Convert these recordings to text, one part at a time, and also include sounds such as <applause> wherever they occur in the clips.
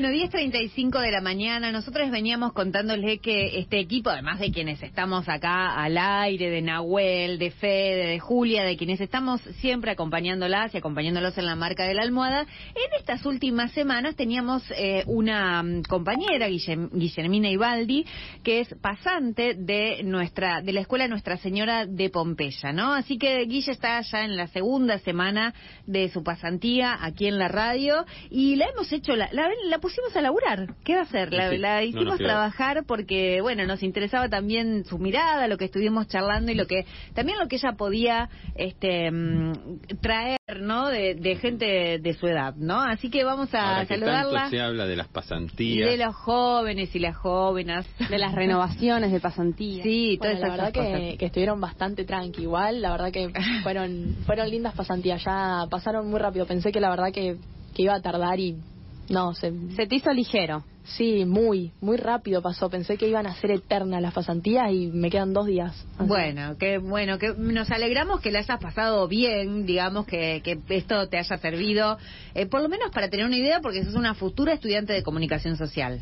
Bueno, 10.35 de la mañana, nosotros veníamos contándole que este equipo, además de quienes estamos acá al aire, de Nahuel, de Fede, de Julia, de quienes estamos siempre acompañándolas y acompañándolos en la marca de la almohada, en estas últimas semanas teníamos eh, una mm, compañera, Guillermina Ibaldi, que es pasante de nuestra de la escuela Nuestra Señora de Pompeya, ¿no? Así que Guille está ya en la segunda semana de su pasantía aquí en la radio y la hemos hecho, la, la, la pusimos a laburar. ¿Qué va a hacer? La, Sí, la hicimos trabajar porque, bueno, nos interesaba también su mirada, lo que estuvimos charlando y lo que también lo que ella podía este mm, traer, ¿no? De, de gente de su edad, ¿no? Así que vamos a Ahora que saludarla tanto se habla de las pasantías. de los jóvenes y las jóvenes. de las renovaciones de pasantía. Sí, Bueno, todas la esas verdad cosas. que, que estuvieron bastante tranqui igual, la verdad que fueron fueron lindas pasantías, ya pasaron muy rápido, pensé que la verdad que, que iba a tardar y no, se, Se te hizo ligero. sí, muy, muy rápido pasó, pensé que iban a ser eternas las pasantías y me quedan dos días. Así. Bueno, que bueno, que nos alegramos que la hayas pasado bien, digamos que, que esto te haya servido, eh, por lo menos para tener una idea, porque sos una futura estudiante de comunicación social.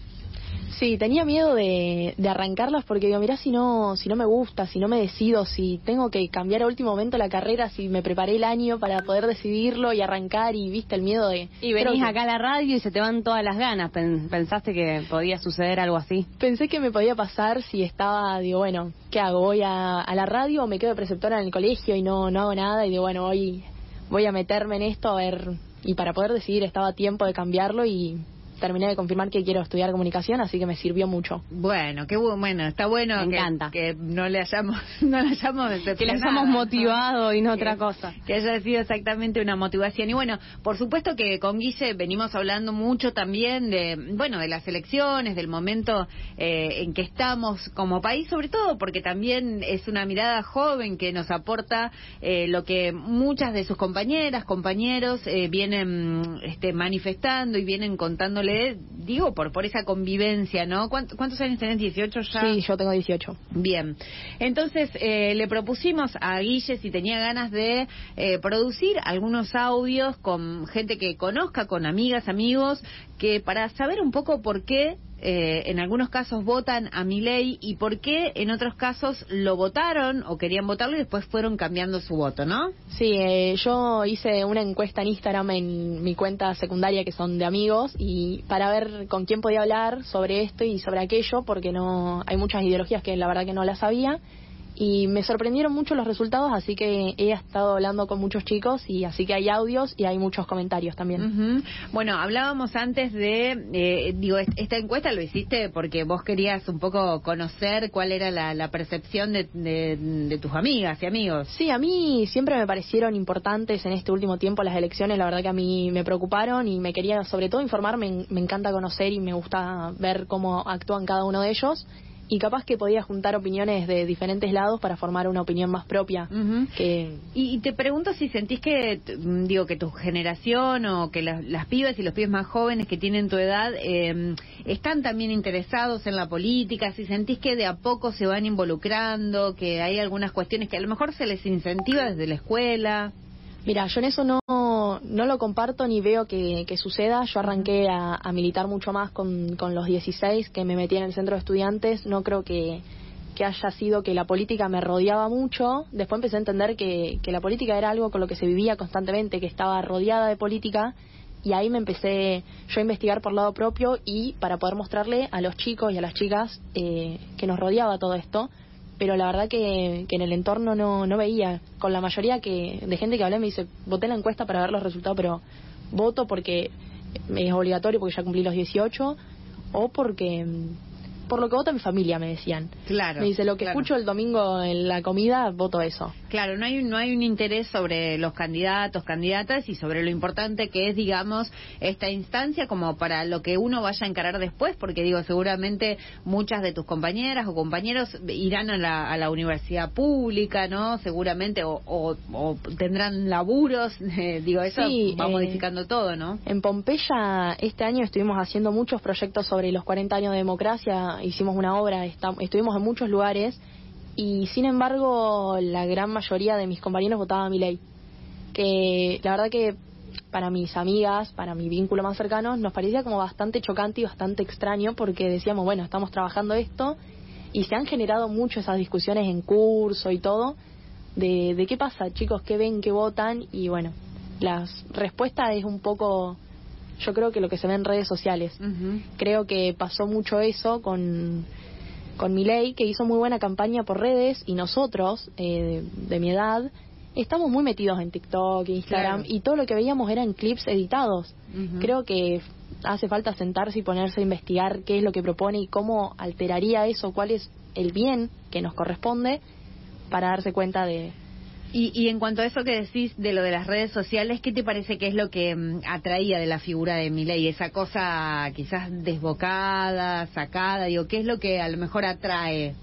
Sí, tenía miedo de, de arrancarlas porque digo, mirá si no, si no me gusta, si no me decido, si tengo que cambiar a último momento la carrera, si me preparé el año para poder decidirlo y arrancar y viste el miedo de... Y venís que- acá a la radio y se te van todas las ganas. Pen- ¿Pensaste que podía suceder algo así? Pensé que me podía pasar si estaba, digo, bueno, ¿qué hago? ¿Voy a, a la radio o me quedo de preceptora en el colegio y no, no hago nada? Y digo, bueno, hoy voy a meterme en esto a ver. Y para poder decidir estaba a tiempo de cambiarlo y terminé de confirmar que quiero estudiar comunicación, así que me sirvió mucho. Bueno, qué bu- bueno, está bueno Me que, encanta. que no le hayamos, <laughs> no le hayamos Que hemos ¿no? motivado y no Que- otra cosa. Que haya sido exactamente una motivación. Y bueno, por supuesto que con Guille venimos hablando mucho también de, bueno, de las elecciones, del momento eh, en que estamos como país, sobre todo porque también es una mirada joven que nos aporta eh, lo que muchas de sus compañeras, compañeros eh, vienen este, manifestando y vienen contándole, digo, por, por esa convivencia, ¿no? ¿Cuántos, cuántos años tenés? ¿18 ya? Sí, yo tengo 18. Bien, entonces eh, le propusimos a Guille si tenía ganas de eh, producir algunos audios con gente que conozca, con amigas, amigos, que para saber un poco por qué eh, en algunos casos votan a mi ley y por qué en otros casos lo votaron o querían votarlo y después fueron cambiando su voto, ¿no? Sí, eh, yo hice una encuesta en Instagram en mi cuenta secundaria que son de amigos y para ver con quién podía hablar sobre esto y sobre aquello porque no hay muchas ideologías que la verdad que no las sabía y me sorprendieron mucho los resultados así que he estado hablando con muchos chicos y así que hay audios y hay muchos comentarios también. Bueno, hablábamos antes de, eh, digo, est- esta encuesta lo hiciste porque vos querías un poco conocer cuál era la, la percepción de, de- de tus amigas y amigos. Sí, a mí siempre me parecieron importantes en este último tiempo las elecciones, la verdad que a mí me preocuparon y me quería sobre todo informar, me, me encanta conocer y me gusta ver cómo actúan cada uno de ellos y capaz que podía juntar opiniones de diferentes lados para formar una opinión más propia que Y, y te pregunto si sentís que, mm, digo, que tu generación o que las, las pibas y los pibes más jóvenes que tienen tu edad eh, están también interesados en la política, si sentís que de a poco se van involucrando, que hay algunas cuestiones que a lo mejor se les incentiva desde la escuela. Mira, yo en eso no, no lo comparto ni veo que, que suceda. Yo arranqué a, a militar mucho más con, con los 16 que me metí en el centro de estudiantes. No creo que, que haya sido que la política me rodeaba mucho. Después empecé a entender que, que la política era algo con lo que se vivía constantemente, que estaba rodeada de política. Y ahí me empecé yo a investigar por lado propio y para poder mostrarle a los chicos y a las chicas eh, que nos rodeaba todo esto pero la verdad que, que en el entorno no, no veía. Con la mayoría que de gente que hablé me dice, voté la encuesta para ver los resultados, pero voto porque es obligatorio porque ya cumplí los 18 o porque por lo que vota mi familia me decían. Claro. me dice, lo que claro. escucho el domingo en la comida, voto eso. Claro, no hay, un- no hay un interés sobre los candidatos, candidatas y sobre lo importante que es, digamos, esta instancia como para lo que uno vaya a encarar después, porque digo, seguramente muchas de tus compañeras o compañeros irán a la, a la universidad pública, ¿no? Seguramente, o, o- o tendrán laburos, <laughs> eh, digo, eso Sí, va eh, modificando todo, ¿no? En Pompeya este año estuvimos haciendo muchos proyectos sobre los 40 años de democracia, hicimos una obra, estuvimos en muchos lugares y sin embargo la gran mayoría de mis compañeros votaba a mi ley. Que la verdad que para mis amigas, para mi vínculo más cercano, nos parecía como bastante chocante y bastante extraño porque decíamos, bueno, estamos trabajando esto y se han generado mucho esas discusiones en curso y todo de, de qué pasa, chicos, qué ven, qué votan y bueno, la respuesta es un poco, yo creo que lo que se ve en redes sociales. Creo que pasó mucho eso con, con Milei, que hizo muy buena campaña por redes y nosotros, eh, de, mi edad, estamos muy metidos en TikTok, Instagram y todo lo que veíamos eran clips editados. Creo que hace falta sentarse y ponerse a investigar qué es lo que propone y cómo alteraría eso, cuál es el bien que nos corresponde para darse cuenta de, y, y, en cuanto a eso que decís de lo de las redes sociales, ¿qué te parece que es lo que mm, atraía de la figura de Milei? Esa cosa quizás desbocada, sacada, digo, ¿qué es lo que a lo mejor atrae?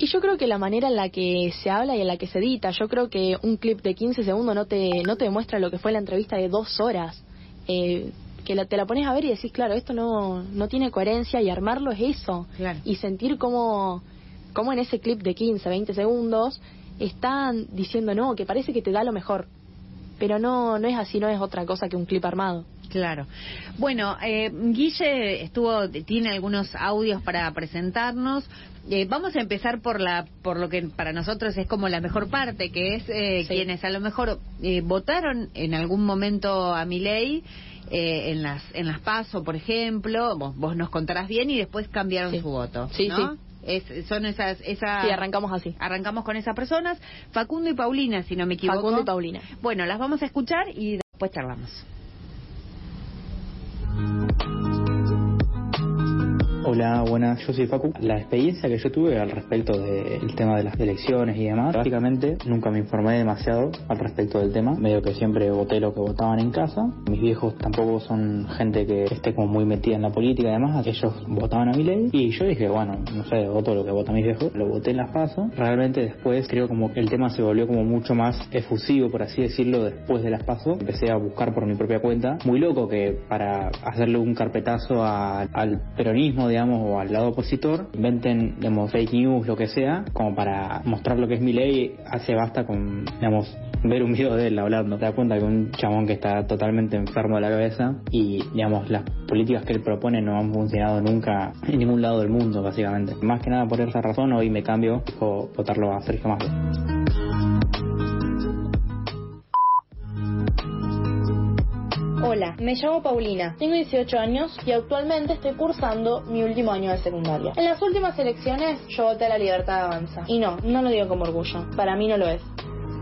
Y yo creo que la manera en la que se habla y en la que se edita, yo creo que un clip de 15 segundos no te, no te demuestra lo que fue la entrevista de dos horas. Eh, que te la pones a ver y decís, claro, esto no, no tiene coherencia y armarlo es eso. Y sentir como, como en ese clip de 15, 20 segundos están diciendo, no, que parece que te da lo mejor. Pero no, no es así, no es otra cosa que un clip armado. Claro. Bueno, eh, Guille estuvo, tiene algunos audios para presentarnos. Eh, vamos a empezar por la, por lo que para nosotros es como la mejor parte, que es eh, quienes a lo mejor eh, votaron en algún momento a mi ley eh, en las en las PASO, por ejemplo, vos, vos, nos contarás bien y después cambiaron su voto. Sí, sí. Es, son esas, esas... Sí, arrancamos así. Arrancamos con esas personas. Facundo y Paulina, si no me equivoco. Facundo y Paulina. Bueno, las vamos a escuchar y después charlamos. Hola, buenas, yo soy Facu. La experiencia que yo tuve al respecto del tema de las elecciones y demás, básicamente nunca me informé demasiado al respecto del tema. Medio que siempre voté lo que votaban en casa. Mis viejos tampoco son gente que esté como muy metida en la política y demás. Ellos votaban a mi ley y yo dije, bueno, no sé, voto lo que votan mis viejos. Lo voté en las pasos. Realmente después creo como que el tema se volvió como mucho más efusivo, por así decirlo, después de las pasos. Empecé a buscar por mi propia cuenta. Muy loco que para hacerle un carpetazo al peronismo, digamos, o al lado opositor, inventen, digamos, fake news, lo que sea, como para mostrar lo que es mi ley, hace basta con, digamos, ver un video de él hablando. Te das cuenta que un chabón que está totalmente enfermo de la cabeza y, digamos, las políticas que él propone no han funcionado nunca en ningún lado del mundo, básicamente. Más que nada por esa razón, hoy me cambio, o votarlo a Sergio Massa. Me llamo Paulina, tengo 18 años y actualmente estoy cursando mi último año de secundaria. En las últimas elecciones yo voté a la libertad de avanza. Y no, no lo digo como orgullo, para mí no lo es.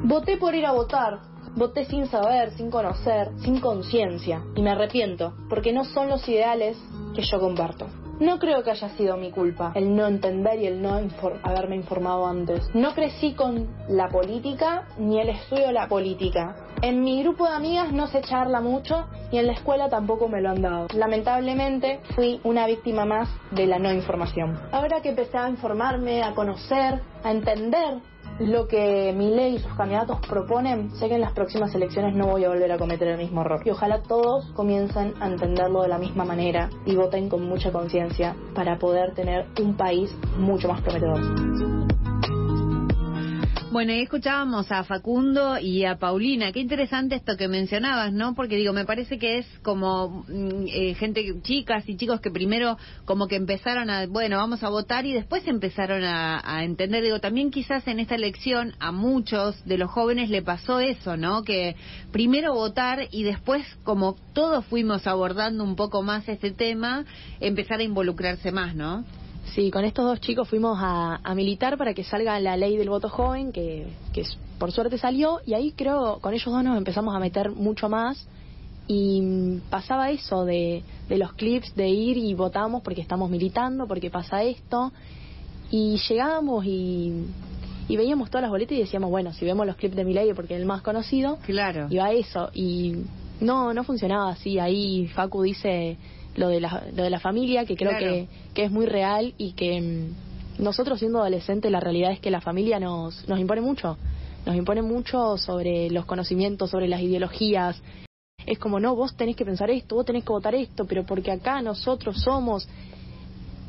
Voté por ir a votar, voté sin saber, sin conocer, sin conciencia. Y me arrepiento, porque no son los ideales que yo comparto. No creo que haya sido mi culpa el no entender y el no haberme informado antes. No crecí con la política ni el estudio de la política. En mi grupo de amigas no se charla mucho y en la escuela tampoco me lo han dado. Lamentablemente fui una víctima más de la no información. Ahora que empecé a informarme, a conocer, a entender lo que mi ley y sus candidatos proponen, sé que en las próximas elecciones no voy a volver a cometer el mismo error. Y ojalá todos comiencen a entenderlo de la misma manera y voten con mucha conciencia para poder tener un país mucho más prometedor. Bueno, y escuchábamos a Facundo y a Paulina. Qué interesante esto que mencionabas, ¿no? Porque digo, me parece que es como mm, eh, gente, chicas y chicos que primero como que empezaron a, bueno, vamos a votar y después empezaron a, a entender. Digo, también quizás en esta elección a muchos de los jóvenes le pasó eso, ¿no? Que primero votar y después, como todos fuimos abordando un poco más este tema, empezar a involucrarse más, ¿no? Sí, con estos dos chicos fuimos a, militar para que salga la ley del voto joven, que, que por suerte salió, y ahí creo, con ellos dos nos empezamos a meter mucho más, y pasaba eso de, de los clips de ir y votamos porque estamos militando, porque pasa esto, y llegábamos y, y veíamos todas las boletas y decíamos, bueno, si vemos los clips de Milei porque es el más conocido, claro. iba a eso, y no, no funcionaba así, ahí Facu dice lo de la, lo de la familia, que creo que, que es muy real y que mm, nosotros siendo adolescentes la realidad es que la familia nos, nos impone mucho, nos impone mucho sobre los conocimientos, sobre las ideologías. Es como, no, vos tenés que pensar esto, vos tenés que votar esto, pero porque acá nosotros somos...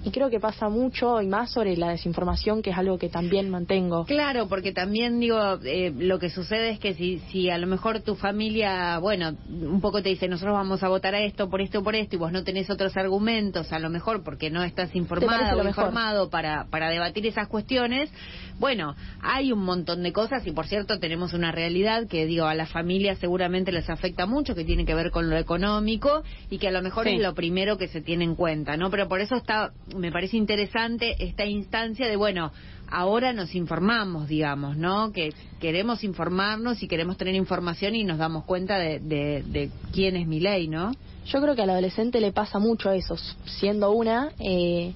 y creo que pasa mucho y más sobre la desinformación, que es algo que también mantengo. Claro, porque también digo, eh, lo que sucede es que si, si a lo mejor tu familia, bueno, un poco te dice, nosotros vamos a votar a esto, por esto, por esto, y vos no tenés otros argumentos, a lo mejor porque no estás informada o informado para, para debatir esas cuestiones, bueno, hay un montón de cosas y por cierto tenemos una realidad que digo, a las familias seguramente les afecta mucho, que tiene que ver con lo económico y que a lo mejor es lo primero que se tiene en cuenta, ¿no? Pero por eso está me parece interesante esta instancia de, bueno, ahora nos informamos, digamos, ¿no? Que queremos informarnos y queremos tener información y nos damos cuenta de, de, quién es mi ley, ¿no? Yo creo que al adolescente le pasa mucho eso, siendo una, eh,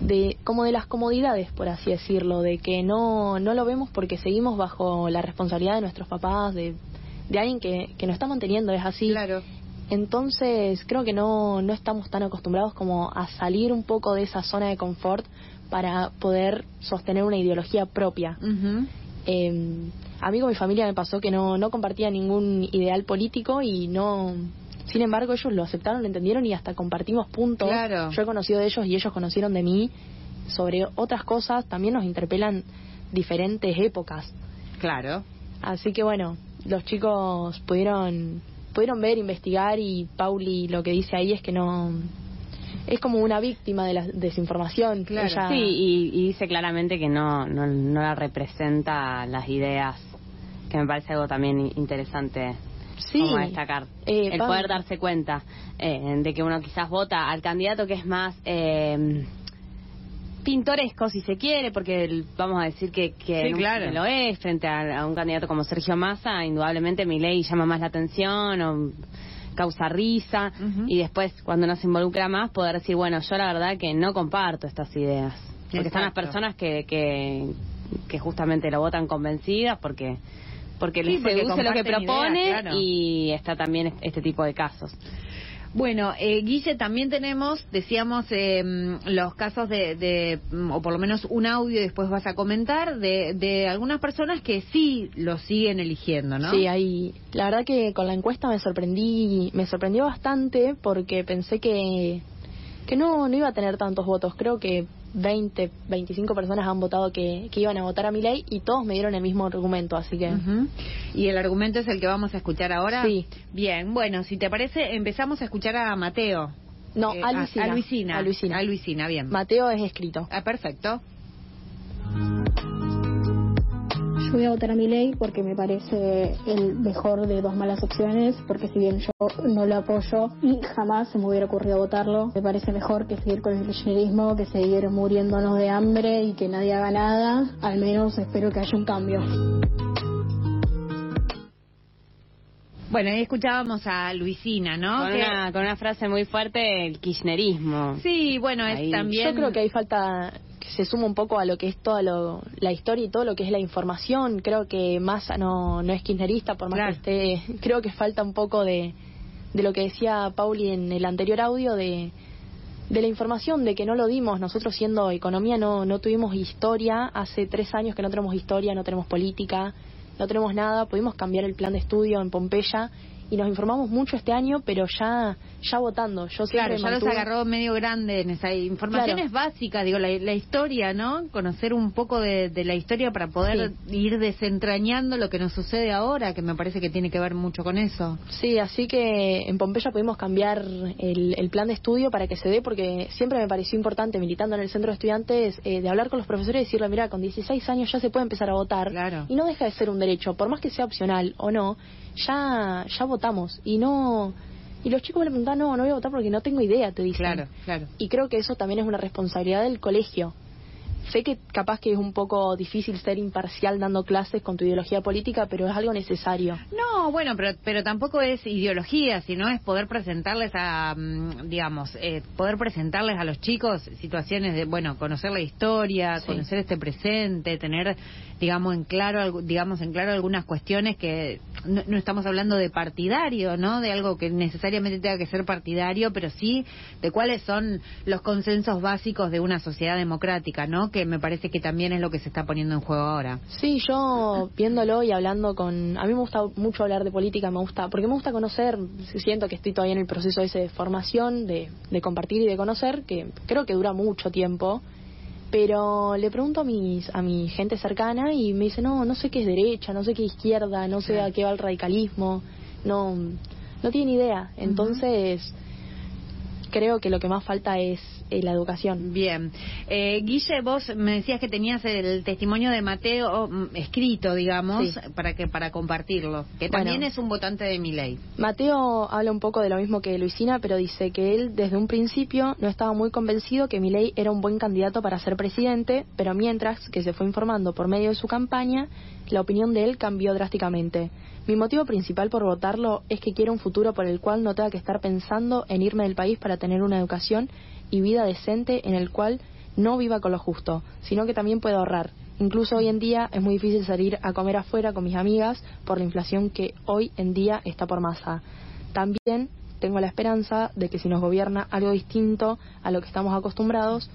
de como de las comodidades, por así decirlo, de que no, no lo vemos porque seguimos bajo la responsabilidad de nuestros papás, de, de alguien que, que nos está manteniendo, es así. Claro. Entonces creo que no, no estamos tan acostumbrados como a salir un poco de esa zona de confort para poder sostener una ideología propia. eh, a mí con mi familia me pasó que no, no compartía ningún ideal político y no... Sin embargo, ellos lo aceptaron, lo entendieron y hasta compartimos puntos. Yo he conocido de ellos y ellos conocieron de mí sobre otras cosas. También nos interpelan diferentes épocas. Claro. Así que bueno, los chicos pudieron pudieron ver, investigar y Pauli lo que dice ahí es que no es como una víctima de la desinformación. Claro. Sí, y, dice claramente que no, no, no la representa las ideas, que me parece algo también interesante sí. como destacar. Eh, el poder darse cuenta eh, de que uno quizás vota al candidato que es más... Eh, pintoresco, si se quiere, porque vamos a decir que, que lo es frente a, un candidato como Sergio Massa, indudablemente mi ley llama más la atención o causa risa y después cuando nos involucra más poder decir, bueno, yo la verdad que no comparto estas ideas. Porque están las personas que, que, que justamente lo votan convencidas porque porque les seduce lo que propone y está también este tipo de casos. Bueno, eh, Guille, también tenemos, decíamos, eh, los casos de, o por lo menos un audio, después vas a comentar, de, de algunas personas que sí lo siguen eligiendo, ¿no? Sí, ahí, la verdad que con la encuesta me sorprendí, me sorprendió bastante porque pensé que, que no, no iba a tener tantos votos. Creo que 20, 25 personas han votado que, que, iban a votar a mi ley y todos me dieron el mismo argumento, así que... ¿Y el argumento es el que vamos a escuchar ahora? Sí. Bien, bueno, si te parece, empezamos a escuchar a Mateo. No, eh, a, Luisina. a, Luisina. A Luisina. A Luisina, bien. Mateo es escrito. Ah, perfecto. Yo voy a votar a mi ley porque me parece el mejor de dos malas opciones, porque si bien yo no lo apoyo y jamás se me hubiera ocurrido votarlo, me parece mejor que seguir con el kirchnerismo, que seguir muriéndonos de hambre y que nadie haga nada. Al menos espero que haya un cambio. Bueno, ahí escuchábamos a Luisina, ¿no? Con, una, con una frase muy fuerte, el kirchnerismo. Sí, bueno, es también... Yo creo que ahí falta se suma un poco a lo que es toda la historia y todo lo que es la información. Creo que Massa no, no es kirchnerista, por más que esté. <laughs> Creo que falta un poco de, de lo que decía Pauli en el anterior audio de, de la información, de que no lo dimos. Nosotros, siendo economía, no, no tuvimos historia. Hace tres años que no tenemos historia, no tenemos política, no tenemos nada. Pudimos cambiar el plan de estudio en Pompeya y nos informamos mucho este año, pero ya ya votando. Yo claro, ya los agarró medio grande en esa informaciones básicas, digo, la, historia, ¿no? Conocer un poco de, la historia para poder ir desentrañando lo que nos sucede ahora, que me parece que tiene que ver mucho con eso. Sí, así que en Pompeya pudimos cambiar el, plan de estudio para que se dé, porque siempre me pareció importante, militando en el centro de estudiantes, eh, de hablar con los profesores y decirle, mira, con 16 años ya se puede empezar a votar. Claro. Y no deja de ser un derecho, por más que sea opcional o no, ya, ya votamos. Y no y los chicos me preguntan, no, no voy a votar porque no tengo idea, te dicen. Claro, claro. Y creo que eso también es una responsabilidad del colegio. Sé que capaz que es un poco difícil ser imparcial dando clases con tu ideología política, pero es algo necesario. No, bueno, pero, pero tampoco es ideología, sino es poder presentarles a, mm, digamos, eh, poder presentarles a los chicos situaciones de, bueno, conocer la historia, conocer este presente, tener, digamos, en claro, digamos, en claro algunas cuestiones que no, no estamos hablando de partidario, ¿no? De algo que necesariamente tenga que ser partidario, pero sí de cuáles son los consensos básicos de una sociedad democrática, ¿no? Que Que me parece que también es lo que se está poniendo en juego ahora. Sí, yo viéndolo y hablando con... A mí me gusta mucho hablar de política, me gusta, porque me gusta conocer, siento que estoy todavía en el proceso ese de formación, de, de compartir y de conocer, que creo que dura mucho tiempo pero le pregunto a mis a mi gente cercana y me dice no no sé qué es derecha no sé qué es izquierda no sé a qué va el radicalismo no no tiene idea entonces creo que lo que más falta es eh, la educación. Bien. Eh, Guille, vos me decías que tenías el testimonio de Mateo mm, escrito, digamos, para que para compartirlo, que también es un votante de mi ley. Mateo habla un poco de lo mismo que Luisina, pero dice que él desde un principio no estaba muy convencido que ley era un buen candidato para ser presidente, pero mientras que se fue informando por medio de su campaña, la opinión de él cambió drásticamente. Mi motivo principal por votarlo es que quiero un futuro por el cual no tenga que estar pensando en irme del país para tener una educación y vida decente en el cual no viva con lo justo, sino que también pueda ahorrar. Incluso hoy en día es muy difícil salir a comer afuera con mis amigas por la inflación que hoy en día está por masa. También tengo la esperanza de que si nos gobierna algo distinto a lo que estamos acostumbrados,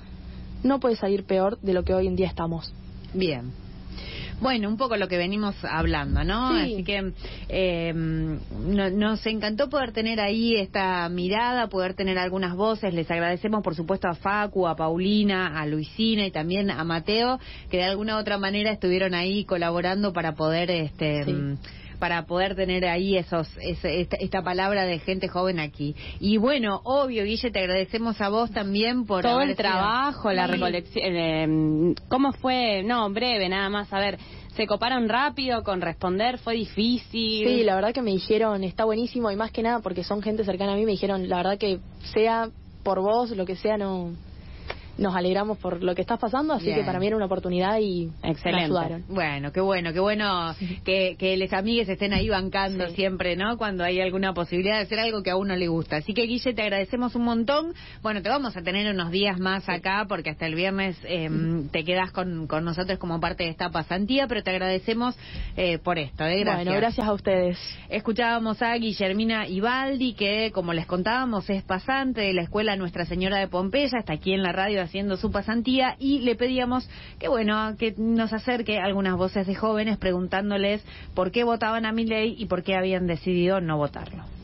no puede salir peor de lo que hoy en día estamos. Bien, bueno, un poco lo que venimos hablando, ¿no? Así que eh, nos encantó poder tener ahí esta mirada, poder tener algunas voces. Les agradecemos, por supuesto, a Facu, a Paulina, a Luisina y también a Mateo, que de alguna u otra manera estuvieron ahí colaborando para poder este para poder tener ahí esos esta, palabra de gente joven aquí. Y bueno, obvio, Guille, te agradecemos a vos también por todo el trabajo, la recolección. Eh, ¿Cómo fue? No, breve, nada más. A ver, se coparon rápido con responder, fue difícil. Sí, la verdad que me dijeron, está buenísimo y más que nada porque son gente cercana a mí, me dijeron, la verdad que sea por vos, lo que sea, no nos alegramos por lo que está pasando, así que para mí era una oportunidad y Excelente. ayudaron. Bueno, qué bueno, qué bueno que, que les amigues estén ahí bancando siempre, ¿no? Cuando hay alguna posibilidad de hacer algo que a uno le gusta. Así que Guille, te agradecemos un montón. Bueno, te vamos a tener unos días más acá porque hasta el viernes eh, te quedas con, con nosotros como parte de esta pasantía, pero te agradecemos eh, por esto. ¿eh? Gracias. Bueno, gracias a ustedes. Escuchábamos a Guillermina Ibaldi, que como les contábamos es pasante de la Escuela Nuestra Señora de Pompeya, está aquí en la radio haciendo su pasantía y le pedíamos que bueno, que nos acerque algunas voces de jóvenes preguntándoles por qué votaban a mi ley y por qué habían decidido no votarlo.